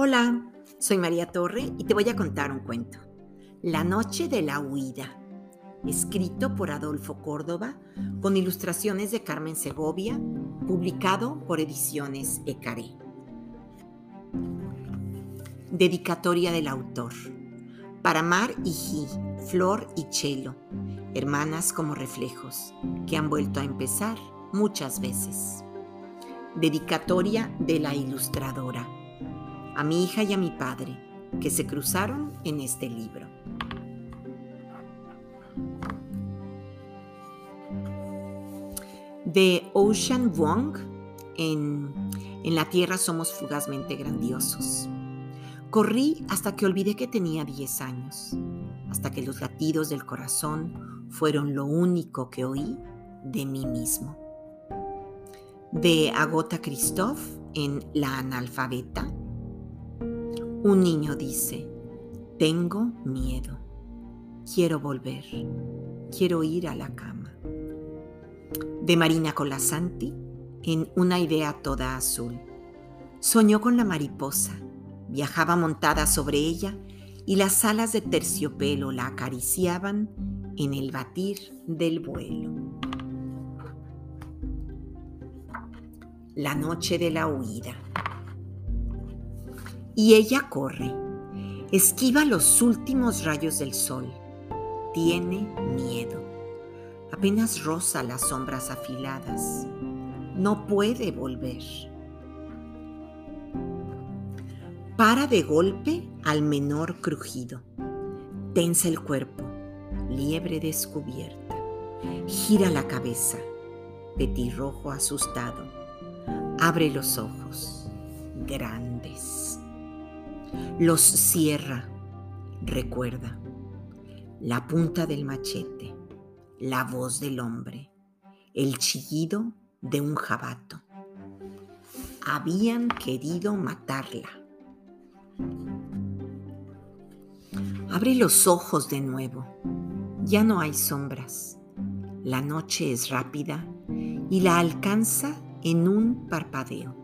Hola, soy María Torre y te voy a contar un cuento. La noche de la huida, escrito por Adolfo Córdoba, con ilustraciones de Carmen Segovia, publicado por Ediciones Ecaré. Dedicatoria del autor. Para Mar y Gi, Flor y Chelo, hermanas como reflejos, que han vuelto a empezar muchas veces. Dedicatoria de la ilustradora a mi hija y a mi padre, que se cruzaron en este libro. De Ocean Wong, en, en la Tierra somos fugazmente grandiosos. Corrí hasta que olvidé que tenía 10 años, hasta que los latidos del corazón fueron lo único que oí de mí mismo. De Agota Christoph en La analfabeta, un niño dice, tengo miedo, quiero volver, quiero ir a la cama. De Marina Colasanti en Una idea toda azul. Soñó con la mariposa, viajaba montada sobre ella y las alas de terciopelo la acariciaban en el batir del vuelo. La noche de la huida y ella corre. Esquiva los últimos rayos del sol. Tiene miedo. Apenas roza las sombras afiladas. No puede volver. Para de golpe al menor crujido. Tensa el cuerpo. Liebre descubierta. Gira la cabeza. Petirrojo asustado. Abre los ojos. Grandes los cierra. Recuerda, la punta del machete, la voz del hombre, el chillido de un jabato. Habían querido matarla. Abre los ojos de nuevo. Ya no hay sombras. La noche es rápida y la alcanza en un parpadeo.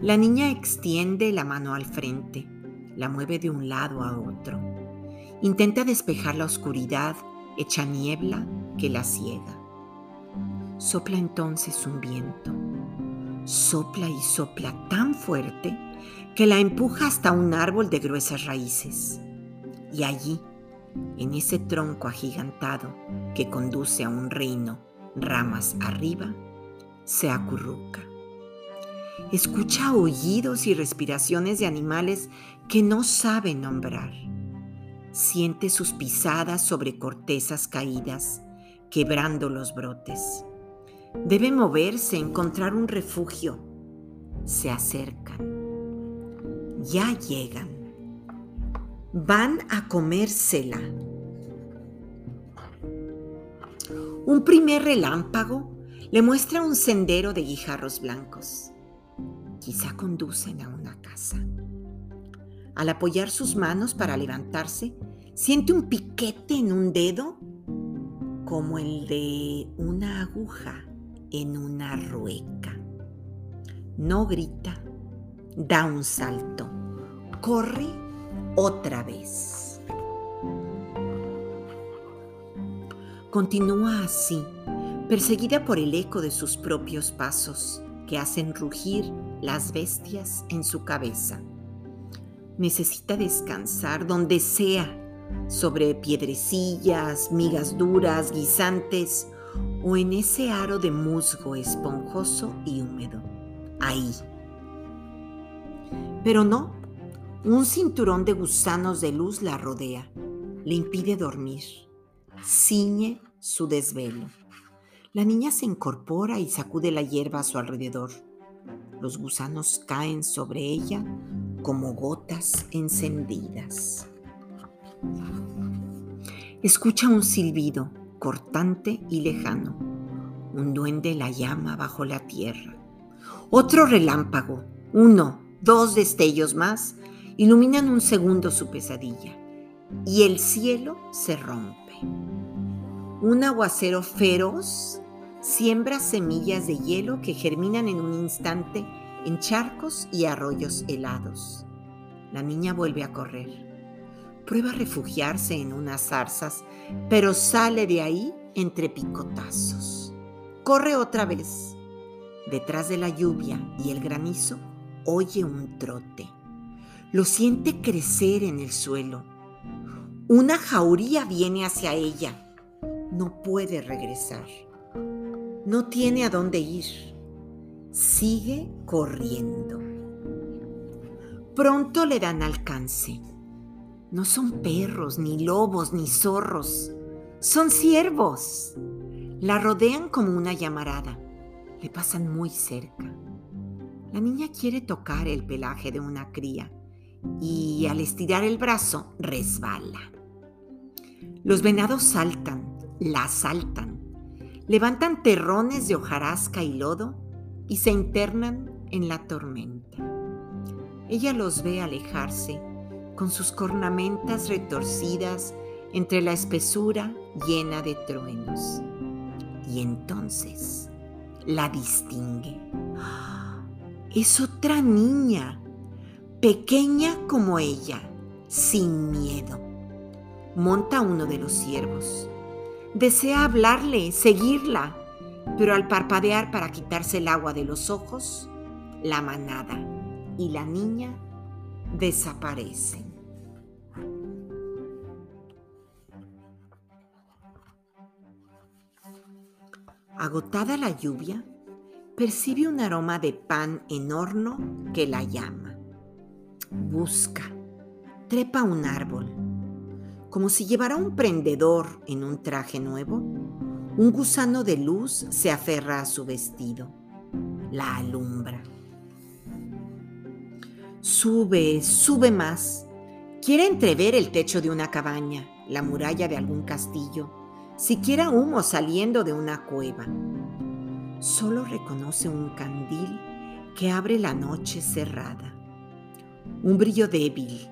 La niña extiende la mano al frente, la mueve de un lado a otro. Intenta despejar la oscuridad hecha niebla que la ciega. Sopla entonces un viento. Sopla y sopla tan fuerte que la empuja hasta un árbol de gruesas raíces. Y allí, en ese tronco agigantado que conduce a un reino ramas arriba, se acurruca. Escucha oídos y respiraciones de animales que no sabe nombrar. Siente sus pisadas sobre cortezas caídas, quebrando los brotes. Debe moverse, encontrar un refugio. Se acercan. Ya llegan. Van a comérsela. Un primer relámpago le muestra un sendero de guijarros blancos quizá conducen a una casa. Al apoyar sus manos para levantarse, siente un piquete en un dedo como el de una aguja en una rueca. No grita, da un salto, corre otra vez. Continúa así, perseguida por el eco de sus propios pasos que hacen rugir las bestias en su cabeza. Necesita descansar donde sea, sobre piedrecillas, migas duras, guisantes o en ese aro de musgo esponjoso y húmedo. Ahí. Pero no, un cinturón de gusanos de luz la rodea, le impide dormir, ciñe su desvelo. La niña se incorpora y sacude la hierba a su alrededor. Los gusanos caen sobre ella como gotas encendidas. Escucha un silbido cortante y lejano. Un duende la llama bajo la tierra. Otro relámpago, uno, dos destellos más, iluminan un segundo su pesadilla. Y el cielo se rompe. Un aguacero feroz siembra semillas de hielo que germinan en un instante en charcos y arroyos helados. La niña vuelve a correr. Prueba a refugiarse en unas zarzas, pero sale de ahí entre picotazos. Corre otra vez. Detrás de la lluvia y el granizo, oye un trote. Lo siente crecer en el suelo. Una jauría viene hacia ella. No puede regresar. No tiene a dónde ir. Sigue corriendo. Pronto le dan alcance. No son perros, ni lobos, ni zorros. Son ciervos. La rodean como una llamarada. Le pasan muy cerca. La niña quiere tocar el pelaje de una cría y al estirar el brazo resbala. Los venados saltan, la saltan, levantan terrones de hojarasca y lodo y se internan en la tormenta. Ella los ve alejarse con sus cornamentas retorcidas entre la espesura llena de truenos. Y entonces la distingue. Es otra niña, pequeña como ella, sin miedo. Monta uno de los ciervos. Desea hablarle, seguirla, pero al parpadear para quitarse el agua de los ojos, la manada y la niña desaparecen. Agotada la lluvia, percibe un aroma de pan en horno que la llama. Busca, trepa un árbol. Como si llevara un prendedor en un traje nuevo, un gusano de luz se aferra a su vestido. La alumbra. Sube, sube más. Quiere entrever el techo de una cabaña, la muralla de algún castillo siquiera humo saliendo de una cueva. Solo reconoce un candil que abre la noche cerrada. Un brillo débil,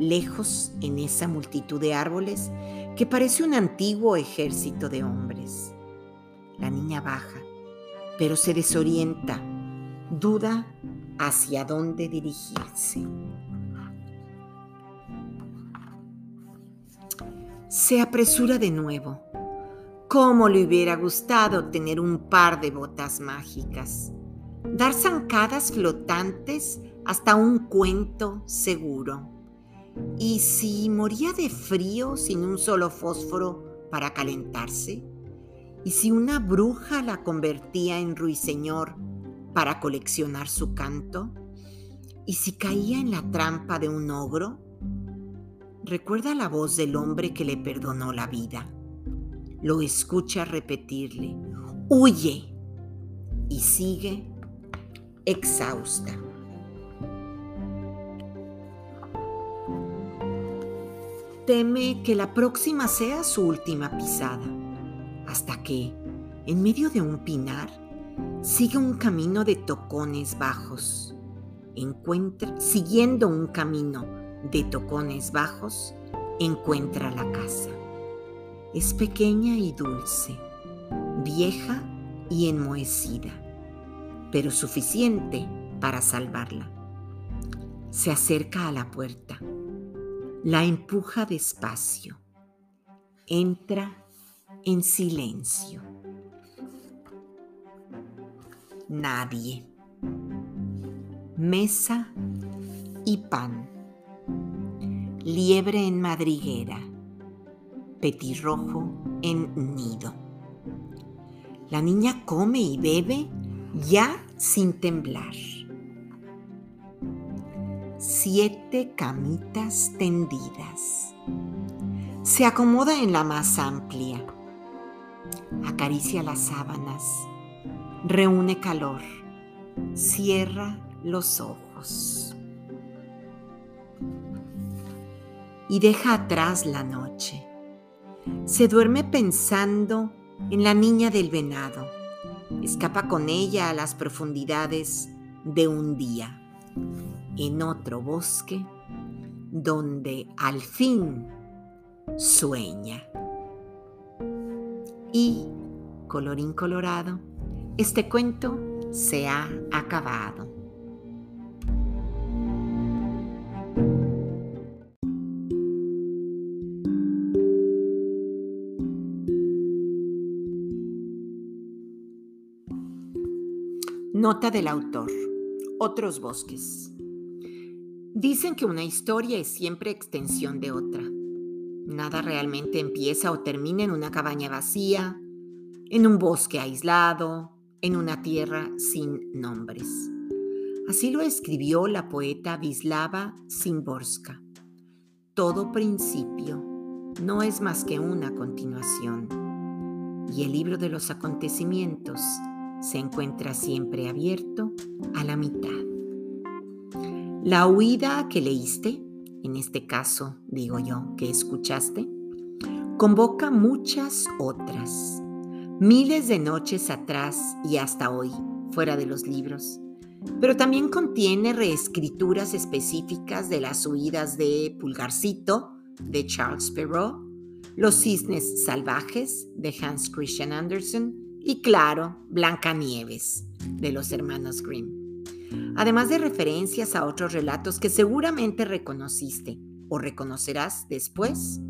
lejos en esa multitud de árboles que parece un antiguo ejército de hombres. La niña baja, pero se desorienta, duda hacia dónde dirigirse. Se apresura de nuevo ¿Cómo le hubiera gustado tener un par de botas mágicas? Dar zancadas flotantes hasta un cuento seguro. ¿Y si moría de frío sin un solo fósforo para calentarse? ¿Y si una bruja la convertía en ruiseñor para coleccionar su canto? ¿Y si caía en la trampa de un ogro? Recuerda la voz del hombre que le perdonó la vida lo escucha repetirle, huye, y sigue exhausta. Teme que la próxima sea su última pisada, hasta que, en medio de un pinar, sigue un camino de tocones bajos. Encuentra, siguiendo un camino de tocones bajos, encuentra la casa. Es pequeña y dulce, vieja y enmohecida, pero suficiente para salvarla. Se acerca a la puerta, la empuja despacio, entra en silencio. Nadie. Mesa y pan. Liebre en madriguera petirrojo en nido. La niña come y bebe ya sin temblar. Siete camitas tendidas. Se acomoda en la más amplia. Acaricia las sábanas. Reúne calor. Cierra los ojos. Y deja atrás la noche se duerme pensando en la niña del venado. Escapa con ella a las profundidades de un día, en otro bosque donde al fin sueña. Y, colorín colorado, este cuento se ha acabado. Nota del autor. Otros bosques. Dicen que una historia es siempre extensión de otra. Nada realmente empieza o termina en una cabaña vacía, en un bosque aislado, en una tierra sin nombres. Así lo escribió la poeta Vislava Szymborska. Todo principio no es más que una continuación, y el libro de los acontecimientos se encuentra siempre abierto a la mitad. La huida que leíste, en este caso digo yo, que escuchaste, convoca muchas otras, miles de noches atrás y hasta hoy, fuera de los libros, pero también contiene reescrituras específicas de las huidas de Pulgarcito, de Charles Perrault, Los cisnes salvajes, de Hans Christian Andersen, y claro, Blancanieves, de los hermanos Grimm. Además de referencias a otros relatos que seguramente reconociste o reconocerás después,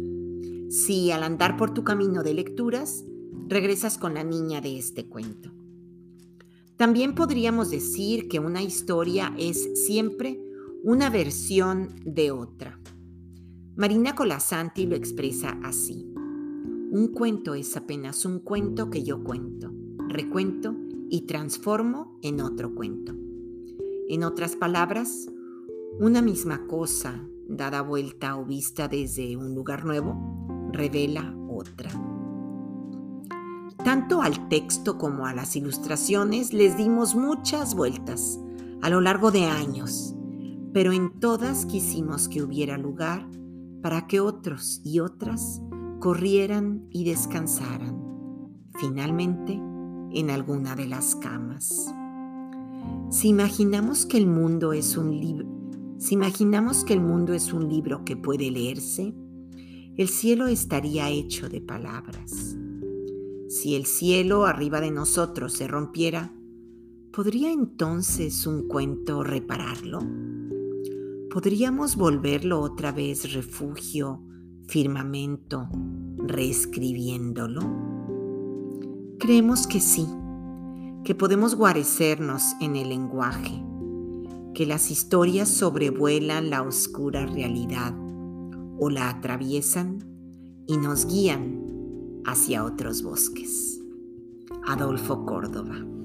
si al andar por tu camino de lecturas regresas con la niña de este cuento. También podríamos decir que una historia es siempre una versión de otra. Marina Colasanti lo expresa así. Un cuento es apenas un cuento que yo cuento, recuento y transformo en otro cuento. En otras palabras, una misma cosa dada vuelta o vista desde un lugar nuevo revela otra. Tanto al texto como a las ilustraciones les dimos muchas vueltas a lo largo de años, pero en todas quisimos que hubiera lugar para que otros y otras corrieran y descansaran, finalmente en alguna de las camas. Si imaginamos que el mundo es un libro, si imaginamos que el mundo es un libro que puede leerse, el cielo estaría hecho de palabras. Si el cielo arriba de nosotros se rompiera, ¿podría entonces un cuento repararlo? ¿Podríamos volverlo otra vez refugio, firmamento, reescribiéndolo? Creemos que sí, que podemos guarecernos en el lenguaje, que las historias sobrevuelan la oscura realidad o la atraviesan y nos guían hacia otros bosques. Adolfo Córdoba.